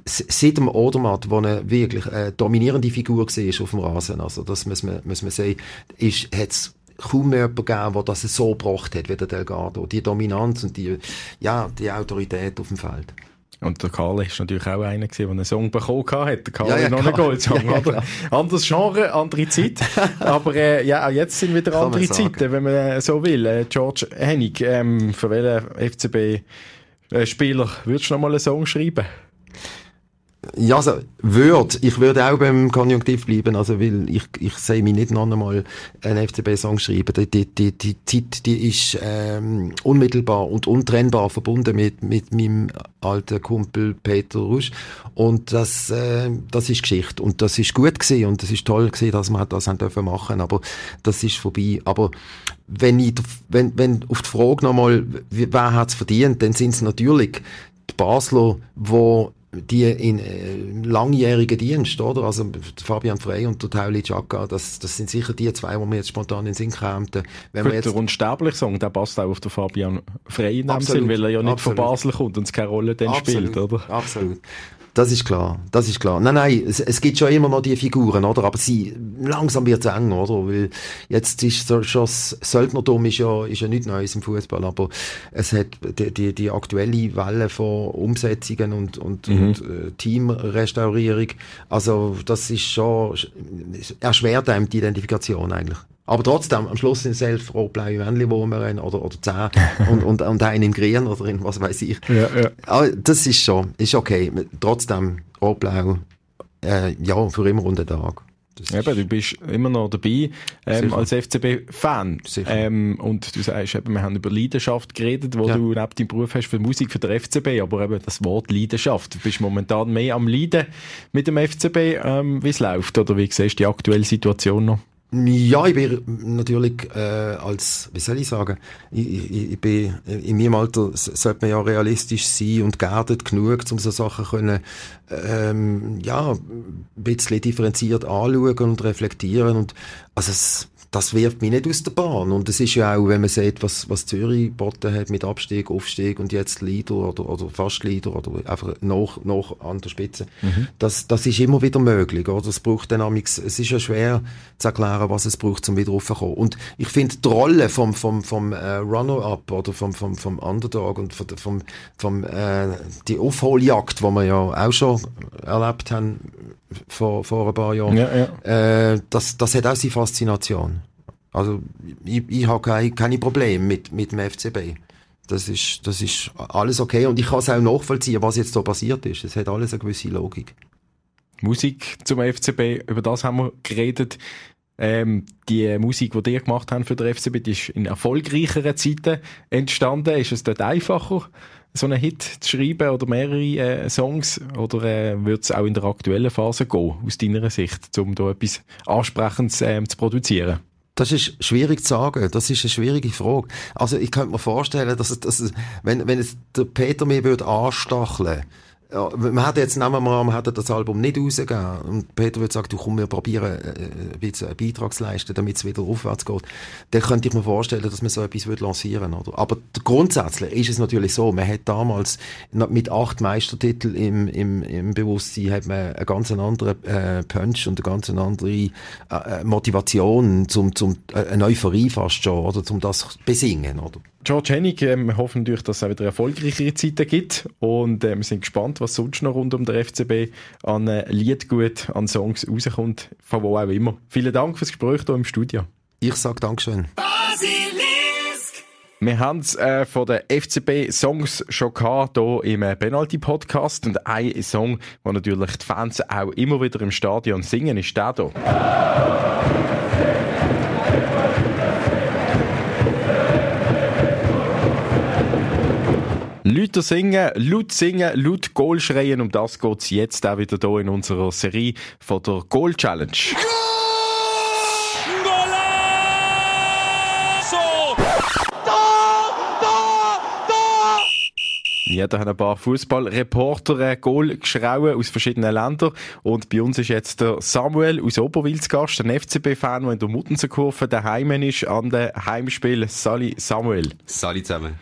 seit dem Odermatt, wo eine wirklich äh, dominierende Figur war auf dem Rasen, also das muss man, muss man sagen, ist, hat's kaum mehr jemanden gegeben, der das so gebracht hat wie der Delgado. Die Dominanz und die, ja, die Autorität auf dem Feld. Und der Karl ist natürlich auch einer gewesen, der einen Song bekommen hat. Der Karl Ja, ja, hat noch einen. Goldsong, Ja, [laughs] ja, oder? klar. Anderes Genre, andere Zeit. Aber äh, ja, auch jetzt sind wieder Kann andere. Zeiten, wenn man äh, so will. Äh, George Hennig, ähm, für welchen FCB-Spieler würdest du noch mal einen Song schreiben? Ja, also, würd, ich würde auch beim Konjunktiv bleiben, also, weil ich, ich sehe mich nicht noch einmal einen FCB-Song schreiben. Die, die, die, die Zeit, die ist, ähm, unmittelbar und untrennbar verbunden mit, mit meinem alten Kumpel Peter Rusch. Und das, äh, das ist Geschichte. Und das ist gut gewesen und das ist toll gewesen, dass wir das haben dürfen machen. Aber das ist vorbei. Aber wenn ich, wenn, wenn auf die Frage nochmal, wer hat's verdient, dann sind es natürlich die Basler, wo die in äh, langjährigen Dienst, oder? Also Fabian Frey und der Tauli Chaka, das, das sind sicher die zwei, die mir jetzt spontan in den Sinn kämen. Wenn Gut, wir jetzt, der unsterbliche Song, der passt auch auf den Fabian Frey in dem Absolut, Sinn, weil er ja nicht absolut. von Basel kommt und es keine Rolle dann spielt, oder? Absolut. Das ist klar, das ist klar. Nein, nein, es, es gibt schon immer noch die Figuren, oder? Aber sie, langsam wird es eng, oder? Weil jetzt ist so, schon das Söldnertum ist ja, ist ja nichts Neues im Fußball, aber es hat die, die, die aktuelle Welle von Umsetzungen und, und, und äh, Teamrestaurierung, also das ist schon, erschwert einem die Identifikation eigentlich. Aber trotzdem, am Schluss sind es elf rot-blaue Männchen, wo wir rennen, oder, oder zehn, und, und, und einen in Grün oder in was weiß ich. Ja, ja. Aber das ist schon, ist okay. Trotzdem, rot-blau, äh, ja, für immer und einen Tag. Das Eben, du bist immer noch dabei ähm, als FCB-Fan. Ähm, und du sagst eben, wir haben über Leidenschaft geredet, wo Ja. du neben deinem Beruf hast für Musik für den FCB, aber eben das Wort Leidenschaft. Du bist momentan mehr am Leiden mit dem FCB, ähm, wie es läuft, oder wie siehst du die aktuelle Situation noch? Ja, ich bin natürlich äh, als, wie soll ich sagen, ich, ich, ich bin in meinem Alter sollte man ja realistisch sein und geerdet genug, um so Sachen können, ähm, ja, ein bisschen differenziert anschauen und reflektieren und also es, das wirft mich nicht aus der Bahn und es ist ja auch, wenn man sieht, was, was Zürich geboten hat mit Abstieg, Aufstieg und jetzt Leader oder, oder fast Leader oder einfach noch, noch an der Spitze, das, das ist immer wieder möglich, oder? Es braucht dann es ist ja schwer zu erklären, was es braucht, um wieder raufzukommen. Und ich finde die Rolle vom, vom, vom äh, Runner-Up oder vom, vom, vom Underdog und vom, vom, vom äh, die Aufholjagd, die wir ja auch schon erlebt haben vor, vor ein paar Jahren, Ja, ja. äh, das, das hat auch seine Faszination. Also ich, ich habe keine, keine Probleme mit, mit dem FCB. Das ist, das ist alles okay und ich kann es auch nachvollziehen, was jetzt da passiert ist. Es hat alles eine gewisse Logik. Musik zum FCB, über das haben wir geredet. Ähm, die Musik, die die gemacht haben für den FCB, die ist in erfolgreicheren Zeiten entstanden. Ist es dort einfacher, so einen Hit zu schreiben oder mehrere äh, Songs? Oder äh, wird es auch in der aktuellen Phase gehen, aus deiner Sicht, um da etwas Ansprechendes ähm, zu produzieren? Das ist schwierig zu sagen. Das ist eine schwierige Frage. Also ich könnte mir vorstellen, dass dass wenn, wenn es der Peter mir würde anstacheln ja, man hat jetzt, nehmen wir mal an, man das Album nicht rausgegeben und Peter würde sagen, du komm, wir probieren äh, ein bisschen einen Beitrag zu leisten, damit es wieder aufwärts geht. Dann könnte ich mir vorstellen, dass man so etwas würde lancieren oder? Aber grundsätzlich ist es natürlich so, man hat damals mit acht Meistertiteln im, im, im Bewusstsein hat man einen ganz anderen äh, Punch und eine ganz andere äh, äh, Motivation zum, zum äh, eine Euphorie fast schon, oder, zum das besingen, oder? George Hennig, ähm, wir hoffen natürlich, dass es auch wieder erfolgreichere Zeiten gibt und äh, wir sind gespannt, was sonst noch rund um den FCB an äh, Liedgut, an Songs rauskommt, von wo auch immer. Vielen Dank fürs Gespräch hier im Studio. Ich sag Dankeschön. Wir haben es äh, von den FCB-Songs schon gehabt, hier im äh, Penalty-Podcast und ein Song, den natürlich die Fans auch immer wieder im Stadion singen, ist der hier. Leute singen, laut singen, laut Goal schreien. Um das geht es jetzt auch wieder hier in unserer Serie von der Goal Challenge. Jeder hat ein paar Fußballreporter Goal geschrauen aus verschiedenen Ländern. Und bei uns ist jetzt der Samuel aus Oberwil zu Gast, ein FCB-Fan, der in der Muttenserkurve daheim ist an den Heimspiel. Sali Samuel. Salut zusammen.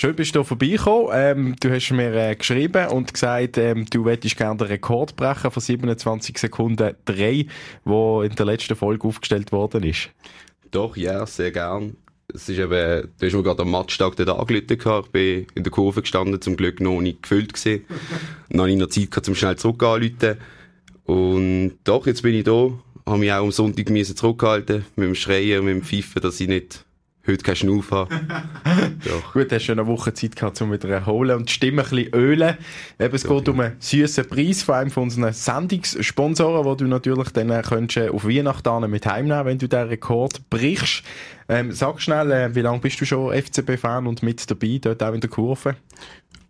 Schön bist du vorbeigekommen. Ähm, du hast mir äh, geschrieben und gesagt, ähm, du hättest gerne den Rekord brechen von 27 Sekunden 3, wo in der letzten Folge aufgestellt worden ist. Doch, ja, sehr gern. Es ist eben, du hast mir gerade am Matchtag angerufen gehabt. Ich bin in der Kurve gestanden, zum Glück noch nicht gefüllt gewesen. [laughs] Dann habe ich noch Zeit gehabt, zum schnell zurück. Und doch, jetzt bin ich da. Habe mich auch am Sonntag zurückhalten mit dem Schreien und mit dem Pfeifen, dass ich nicht heute keinen Schnuff habe. [laughs] Doch. Gut, hast schon eine Woche Zeit gehabt, um wieder erholen und die Stimme ein bisschen ölen. Eben, es geht um einen süßen Preis von einem von unseren Sendungssponsoren, wo du natürlich dann äh, könntest, äh, auf Weihnachten mit heimnehmen, wenn du den Rekord brichst. Ähm, sag schnell, äh, wie lange bist du schon FCB-Fan und mit dabei, dort auch in der Kurve?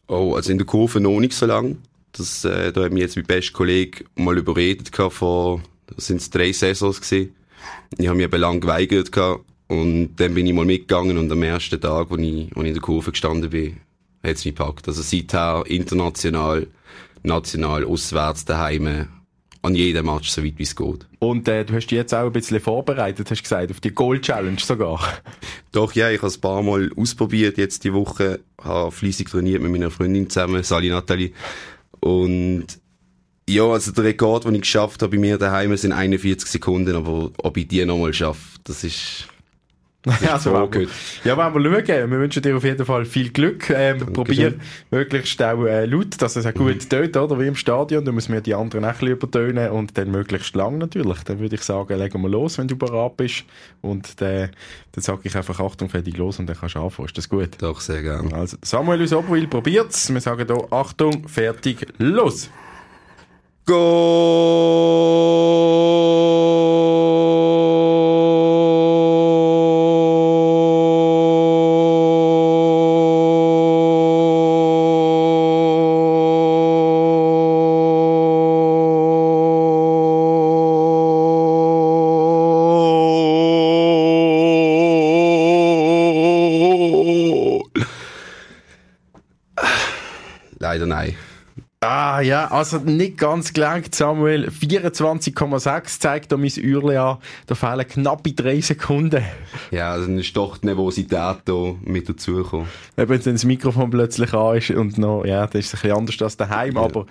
Oh, also in der Kurve noch nicht so lang. Das, äh, da hat mich jetzt mein bester Kollege mal überredet gehabt, vor, das sind drei Saisons gewesen. Ich habe mich eben lang geweigert gehabt. Und dann bin ich mal mitgegangen und am ersten Tag, wo ich, wo ich in der Kurve gestanden bin, hat es mich gepackt. Also seither international, national, auswärts, daheim, an jedem Match, so weit wie es geht. Und äh, du hast dich jetzt auch ein bisschen vorbereitet, hast gesagt, auf die Goal-Challenge sogar. [laughs] Doch, ja, ich habe es ein paar Mal ausprobiert jetzt die Woche, habe fleissig trainiert mit meiner Freundin zusammen, Sally Nathalie. Und ja, also der Rekord, den ich geschafft habe bei mir daheim, sind 41 Sekunden, aber ob ich die nochmal schaffe, das ist Ja, also, wir, gut. ja, wollen wir schauen. Wir wünschen dir auf jeden Fall viel Glück. Ähm, probier möglichst auch äh, laut, dass es auch gut tönt, oder? Wie im Stadion. Du musst mir die anderen auch ein bisschen übertönen und dann möglichst lang natürlich. Dann würde ich sagen, legen wir los, wenn du bereit bist. Und dann, dann sage ich einfach Achtung, fertig, los und dann kannst du anfangen. Ist das gut? Doch, sehr gern. Also, Samuel aus Oberwil probiert's. Wir sagen hier Achtung, fertig, los! Leider nein. Ah ja, also nicht ganz gelangt, Samuel. 24,6 zeigt da mein Uhrli an. Da fehlen knappe drei Sekunden. Ja, also dann ist doch die Nervosität da mit dazugekommen. Wenn das Mikrofon plötzlich an ist und noch, ja, das ist ein bisschen anders als daheim, aber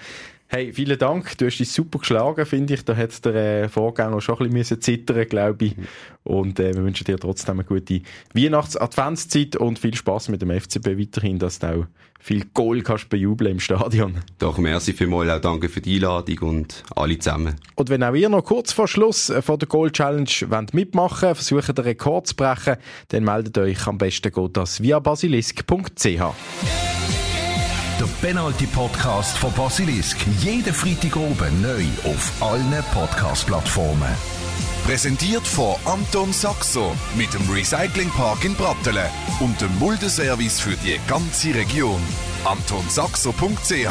hey, vielen Dank. Du hast dich super geschlagen, finde ich. Da hat der äh, Vorgänger schon ein bisschen zittern, glaube ich. Und äh, wir wünschen dir trotzdem eine gute Weihnachts-Adventszeit und viel Spaß mit dem FCB weiterhin, dass du auch viel Goal kannst bejubeln im Stadion. Doch, merci vielmals, auch danke für die Einladung und alle zusammen. Und wenn auch ihr noch kurz vor Schluss äh, von der Goal Challenge wollt mitmachen versuchen den Rekord zu brechen, dann meldet euch am besten geht das via basilisk.ch. Der Penalty Podcast von Basilisk. Jeden Freitag oben neu auf allen Podcast-Plattformen. Präsentiert von Anton Saxo mit dem Recyclingpark in Brattelen und dem Muldeservice für die ganze Region. AntonSaxo.ch.